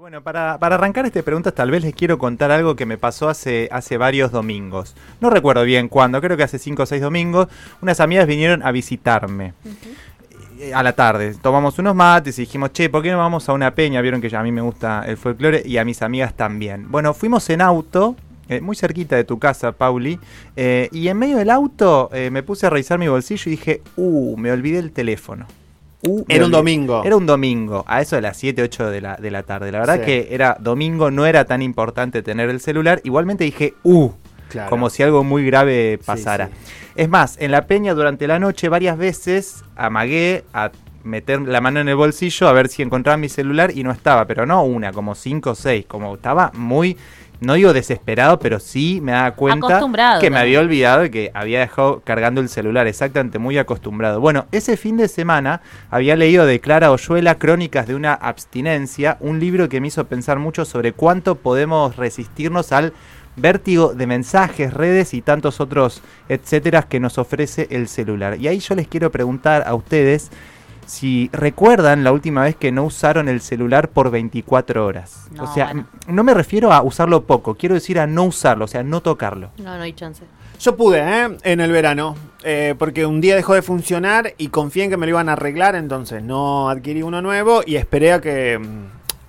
Bueno, para, para arrancar este preguntas, tal vez les quiero contar algo que me pasó hace, hace varios domingos. No recuerdo bien cuándo, creo que hace cinco o seis domingos. Unas amigas vinieron a visitarme. A la tarde, tomamos unos mates y dijimos, che, ¿por qué no vamos a una peña? Vieron que ya a mí me gusta el folclore y a mis amigas también. Bueno, fuimos en auto, eh, muy cerquita de tu casa, Pauli, eh, y en medio del auto eh, me puse a revisar mi bolsillo y dije, uh, me olvidé el teléfono. Era un olvidé". domingo. Era un domingo, a eso de las 7, 8 de la, de la tarde. La verdad Sí. que era domingo, no era tan importante tener el celular. Igualmente dije, uh, Claro. como si algo muy grave pasara. sí. Es más, en la peña durante la noche varias veces amagué a meter la mano en el bolsillo a ver si encontraba mi celular y no estaba, pero no una, como cinco o seis, como estaba muy, no digo desesperado, pero sí me daba cuenta que me había olvidado de que había dejado cargando el celular, exactamente, muy acostumbrado. Bueno, ese fin de semana había leído de Clara Oyuela Crónicas de una abstinencia, un libro que me hizo pensar mucho sobre cuánto podemos resistirnos al vértigo de mensajes, redes y tantos otros etcétera que nos ofrece el celular. Y ahí yo les quiero preguntar a ustedes si recuerdan la última vez que no usaron el celular por 24 horas. No, o sea, bueno. no me refiero a usarlo poco, quiero decir a no usarlo, o sea, no tocarlo. No, no hay chance. Yo pude, ¿eh? En el verano. eh, porque un día dejó de funcionar y confié en que me lo iban a arreglar, entonces no adquirí uno nuevo y esperé a que.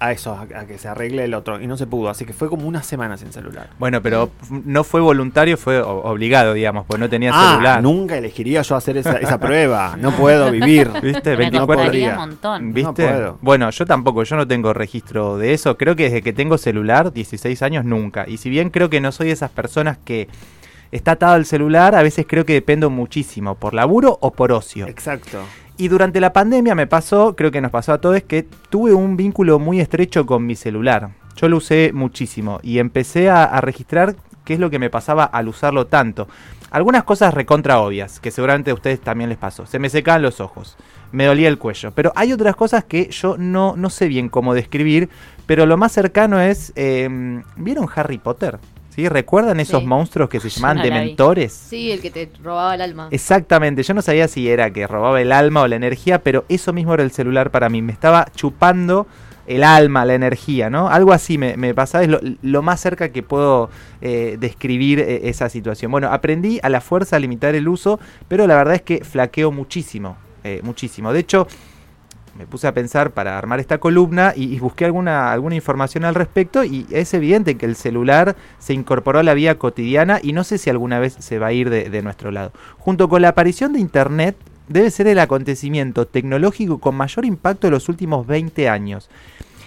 A eso, a, a que se arregle el otro. Y no se pudo, así que fue como una semana sin celular. Bueno, pero no fue voluntario, fue obligado, digamos, pues no tenía Ah, celular. nunca elegiría yo hacer esa, esa prueba. No puedo vivir. ¿Viste? Me 24 costaría días. un montón. ¿Viste? No puedo. Bueno, yo tampoco, yo no tengo registro de eso. Creo que desde que tengo celular, 16 años, nunca. Y si bien creo que no soy de esas personas que está atado al celular, a veces creo que dependo muchísimo, por laburo o por ocio. Exacto. Y durante la pandemia me pasó, creo que nos pasó a todos, que tuve un vínculo muy estrecho con mi celular. Yo lo usé muchísimo y empecé a, registrar qué es lo que me pasaba al usarlo tanto. Algunas cosas recontra obvias, que seguramente a ustedes también les pasó. Se me secaban los ojos, me dolía el cuello. Pero hay otras cosas que yo no, no sé bien cómo describir, pero lo más cercano es... eh, ¿Vieron Harry Potter? ¿Sí? ¿Recuerdan esos Sí. monstruos que se llamaban no dementores? Sí, el que te robaba el alma. Exactamente, yo no sabía si era que robaba el alma o la energía, pero eso mismo era el celular para mí, me estaba chupando el alma, la energía, ¿no? Algo así me, me pasaba, es lo, lo más cerca que puedo eh, describir eh, esa situación. Bueno, aprendí a la fuerza a limitar el uso, pero la verdad es que flaqueo muchísimo, eh, muchísimo. De hecho, me puse a pensar para armar esta columna y, busqué alguna, alguna información al respecto y es evidente que el celular se incorporó a la vida cotidiana y no sé si alguna vez se va a ir de, de nuestro lado. Junto con la aparición de Internet, debe ser el acontecimiento tecnológico con mayor impacto de los últimos 20 años.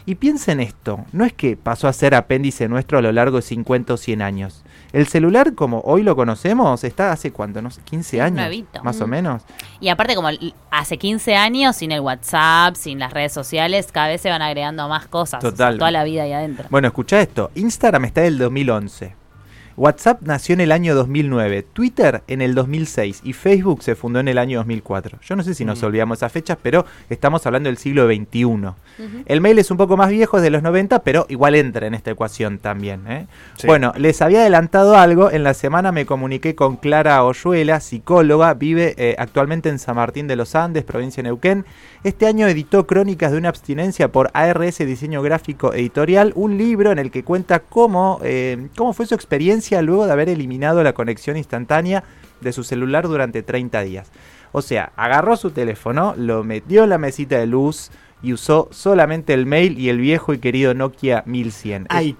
Y piensen esto, no es que pasó a ser apéndice nuestro a lo largo de 50 o 100 años. El celular, como hoy lo conocemos, está hace cuánto, no sé, 15 Es años, nuevito. más o Mm. menos. Y aparte, como hace 15 años, sin el WhatsApp, sin las redes sociales, cada vez se van agregando más cosas. o sea, Total. toda la vida ahí adentro. Bueno, escucha esto. Instagram está del 2011. WhatsApp nació en el año 2009, Twitter en el 2006 y Facebook se fundó en el año 2004. Yo no sé si nos Mm. olvidamos esas fechas, pero estamos hablando del siglo XXI. El mail es un poco más viejo, es de los 90, pero igual entra en esta ecuación también. ¿eh? Sí. Bueno, les había adelantado algo. En la semana me comuniqué con Clara Oyuela, psicóloga, vive eh, actualmente en San Martín de los Andes, provincia de Neuquén. Este año editó Crónicas de una abstinencia por ARS Diseño Gráfico Editorial, un libro en el que cuenta cómo, eh, cómo fue su experiencia luego de haber eliminado la conexión instantánea de su celular durante 30 días. O sea, agarró su teléfono, lo metió en la mesita de luz y usó solamente el mail y el viejo y querido Nokia 1100. Ah, y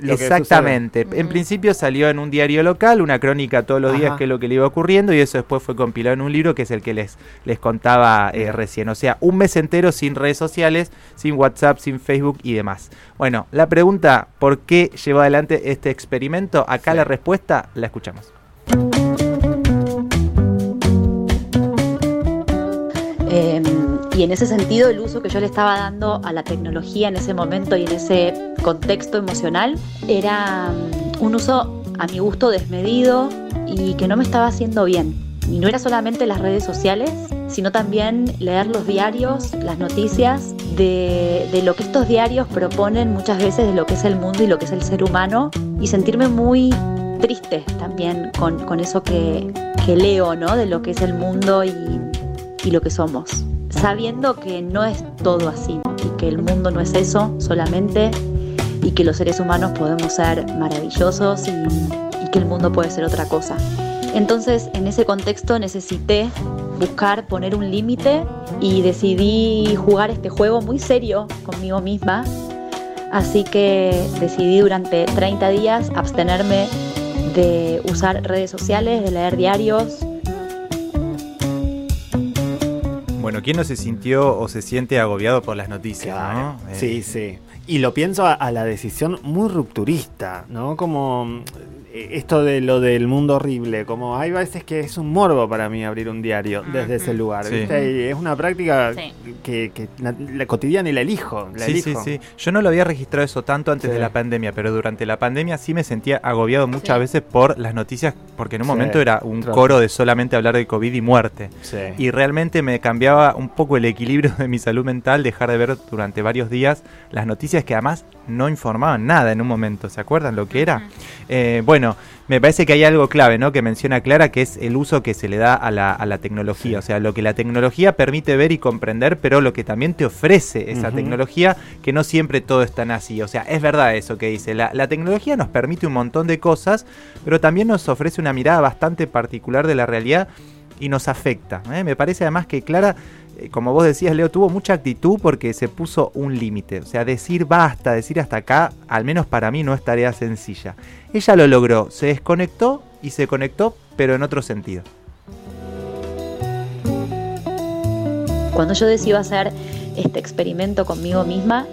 lo que Exactamente. En Mm. principio salió en un diario local, una crónica todos los días que es lo que le iba ocurriendo y eso después fue compilado en un libro que es el que les, les contaba eh, recién. O sea, un mes entero sin redes sociales, sin WhatsApp, sin Facebook y demás. Bueno, la pregunta, ¿por qué llevó adelante este experimento? Acá Sí. la respuesta la escuchamos. Eh, y en ese sentido, el uso que yo le estaba dando a la tecnología en ese momento y en ese contexto emocional era mm, un uso a mi gusto desmedido y que no me estaba haciendo bien. Y no era solamente las redes sociales, sino también leer los diarios, las noticias, de, de lo que estos diarios proponen muchas veces de lo que es el mundo y lo que es el ser humano, y sentirme muy triste también con, con eso que, que leo, ¿no? De lo que es el mundo y, y lo que somos, sabiendo que no es todo así. y que el mundo no es eso solamente y que los seres humanos podemos ser maravillosos y que el mundo puede ser otra cosa. Entonces, en ese contexto necesité buscar poner un límite y decidí jugar este juego muy serio conmigo misma. Así que decidí durante 30 días abstenerme de usar redes sociales, de leer diarios. Bueno, ¿quién no se sintió o se siente agobiado por las noticias? Claro. ¿no? Sí, Eh, sí. Y lo pienso a, a la decisión muy rupturista, ¿no? Como esto de lo del mundo horrible, como hay veces que es un morbo para mí abrir un diario desde ese lugar, Sí. ¿viste? Y es una práctica Sí. que, que la, la cotidiana y la elijo, la Sí, sí, elijo. sí. Yo no lo había registrado eso tanto antes Sí. de la pandemia, pero durante la pandemia sí me sentía agobiado muchas Sí. veces por las noticias, porque en un Sí, momento era un coro de solamente hablar de COVID y muerte. Sí. Y realmente me cambiaba un poco el equilibrio de mi salud mental dejar de ver durante varios días las noticias que además no informaban nada en un momento. ¿Se acuerdan lo que era? Eh, bueno, me parece que hay algo clave, ¿no? Que menciona Clara, que es el uso que se le da a la, a la tecnología. O sea, lo que la tecnología permite ver y comprender, pero lo que también te ofrece esa tecnología, que no siempre todo es tan así. O sea, es verdad eso que dice. La, la tecnología nos permite un montón de cosas, pero también nos ofrece una mirada bastante particular de la realidad y nos afecta. ¿eh? Me parece además que Clara, como vos decías, Leo, tuvo mucha actitud porque se puso un límite. O sea, decir basta, decir hasta acá, al menos para mí no es tarea sencilla. Ella lo logró, se desconectó y se conectó, pero en otro sentido. Cuando yo decidí hacer este experimento conmigo misma,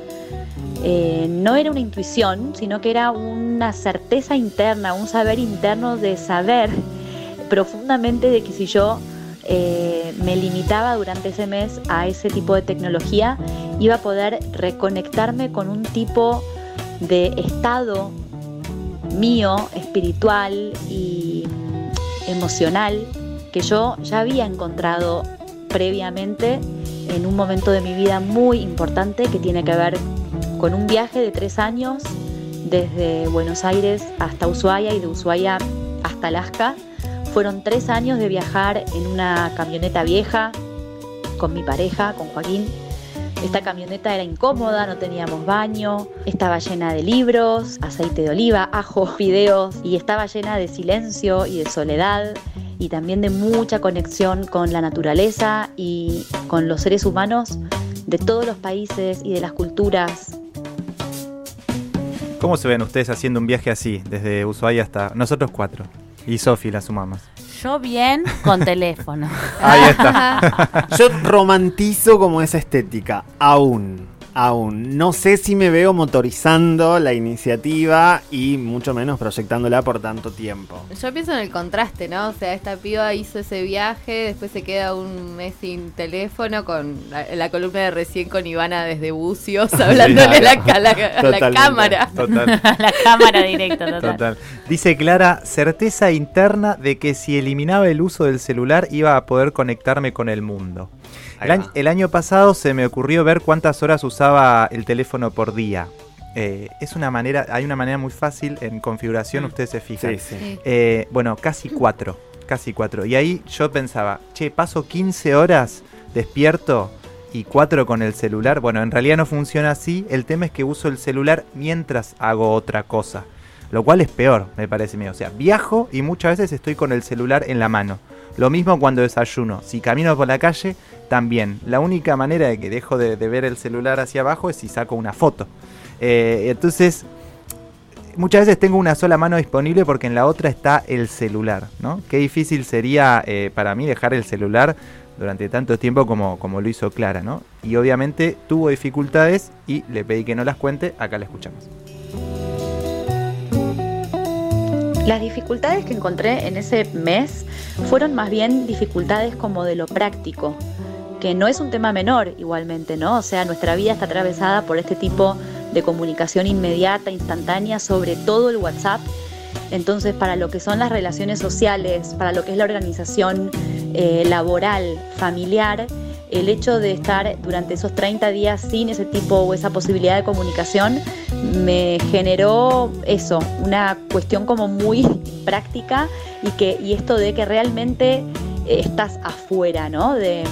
eh, no era una intuición, sino que era una certeza interna, un saber interno de saber profundamente de que si yo eh, me limitaba durante ese mes a ese tipo de tecnología, iba a poder reconectarme con un tipo de estado mío, espiritual y emocional que yo ya había encontrado previamente en un momento de mi vida muy importante que tiene que ver con un viaje de tres años desde Buenos Aires hasta Ushuaia y de Ushuaia hasta Alaska. Fueron tres años de viajar en una camioneta vieja con mi pareja, con Joaquín. Esta camioneta era incómoda, no teníamos baño, estaba llena de libros, aceite de oliva, ajo, fideos y estaba llena de silencio y de soledad y también de mucha conexión con la naturaleza y con los seres humanos de todos los países y de las culturas. ¿Cómo se ven ustedes haciendo un viaje así, desde Ushuaia hasta nosotros cuatro? Y Sofi la sumamos. Yo bien con teléfono. Ahí está. Yo romantizo como esa estética, aún, aún. No sé si me veo motorizando la iniciativa y mucho menos proyectándola por tanto tiempo. Yo pienso en el contraste, ¿no? O sea, esta piba hizo ese viaje, después se queda un mes sin teléfono con la, la columna de recién con Ivana desde Bucios, hablándole a la, a la- a la Totalmente. cámara. Total. la cámara directa, total. Total. Dice Clara, certeza interna de que si eliminaba el uso del celular iba a poder conectarme con el mundo. El año, va. el año pasado se me ocurrió ver cuántas horas usaba el teléfono por día. Eh, es una manera, hay una manera muy fácil en configuración, Mm. ustedes se fijan. Sí, sí. Sí. Eh, bueno, casi cuatro, casi cuatro. Y ahí yo pensaba, che, paso 15 horas despierto y cuatro con el celular. Bueno, en realidad no funciona así. El tema es que uso el celular mientras hago otra cosa. Lo cual es peor, me parece mío. O sea, viajo y muchas veces estoy con el celular en la mano. Lo mismo cuando desayuno. Si camino por la calle, también. La única manera de que dejo de, ver el celular hacia abajo es si saco una foto. Eh, entonces, muchas veces tengo una sola mano disponible porque en la otra está el celular, ¿no? Qué difícil sería eh, para mí dejar el celular durante tanto tiempo como, como lo hizo Clara, ¿no? Y obviamente tuvo dificultades y le pedí que no las cuente, acá la escuchamos. Las dificultades que encontré en ese mes fueron más bien dificultades como de lo práctico, que no es un tema menor igualmente, ¿no? O sea, nuestra vida está atravesada por este tipo de comunicación inmediata, instantánea, sobre todo el WhatsApp. Entonces, para lo que son las relaciones sociales, para lo que es la organización eh, laboral, familiar, el hecho de estar durante esos 30 días sin ese tipo o esa posibilidad de comunicación me generó eso, una cuestión como muy práctica y, que, y esto de que realmente eh, estás afuera, ¿no? De,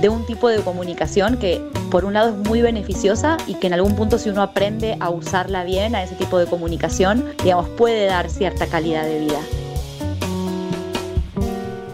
de un tipo de comunicación que por un lado es muy beneficiosa y que en algún punto si uno aprende a usarla bien, a ese tipo de comunicación, digamos, puede dar cierta calidad de vida.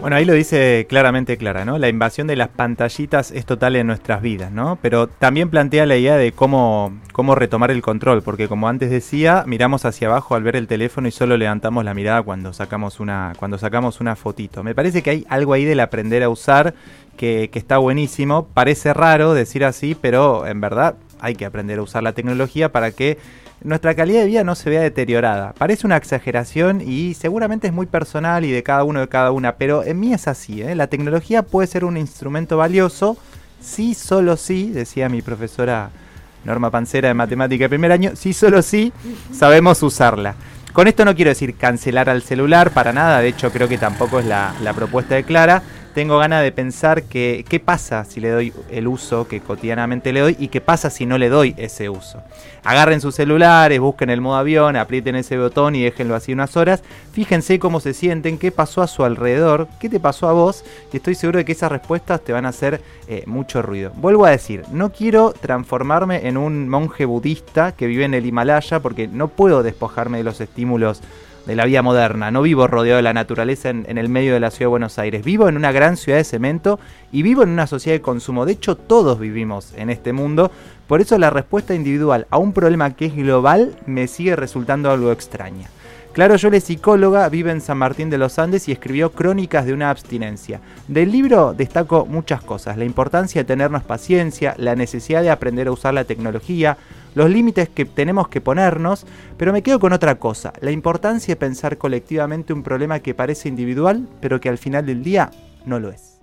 Bueno, ahí lo dice claramente Clara, ¿no? La invasión de las pantallitas es total en nuestras vidas, ¿no? Pero también plantea la idea de cómo, cómo retomar el control, porque como antes decía, miramos hacia abajo al ver el teléfono y solo levantamos la mirada cuando sacamos una, cuando sacamos una fotito. Me parece que hay algo ahí del aprender a usar que, que está buenísimo. Parece raro decir así, pero en verdad hay que aprender a usar la tecnología para que nuestra calidad de vida no se vea deteriorada. Parece una exageración y seguramente es muy personal y de cada uno de cada una, pero en mí es así. ¿eh? La tecnología puede ser un instrumento valioso, sí, solo sí, decía mi profesora Norma Pancera de matemática de primer año, sí, solo sí sabemos usarla. Con esto no quiero decir cancelar al celular para nada, de hecho creo que tampoco es la, la propuesta de Clara, tengo ganas de pensar que qué pasa si le doy el uso que cotidianamente le doy y qué pasa si no le doy ese uso. Agarren sus celulares, busquen el modo avión, aprieten ese botón y déjenlo así unas horas. Fíjense cómo se sienten, qué pasó a su alrededor, qué te pasó a vos y estoy seguro de que esas respuestas te van a hacer eh, mucho ruido. Vuelvo a decir, no quiero transformarme en un monje budista que vive en el Himalaya porque no puedo despojarme de los estímulos de la vida moderna. No vivo rodeado de la naturaleza en, el medio de la ciudad de Buenos Aires. Vivo en una gran ciudad de cemento y vivo en una sociedad de consumo. De hecho, todos vivimos en este mundo. Por eso la respuesta individual a un problema que es global me sigue resultando algo extraña. Claro Yole psicóloga, vive en San Martín de los Andes y escribió Crónicas de una abstinencia. Del libro destaco muchas cosas, la importancia de tenernos paciencia, la necesidad de aprender a usar la tecnología, los límites que tenemos que ponernos, pero me quedo con otra cosa, la importancia de pensar colectivamente un problema que parece individual, pero que al final del día no lo es.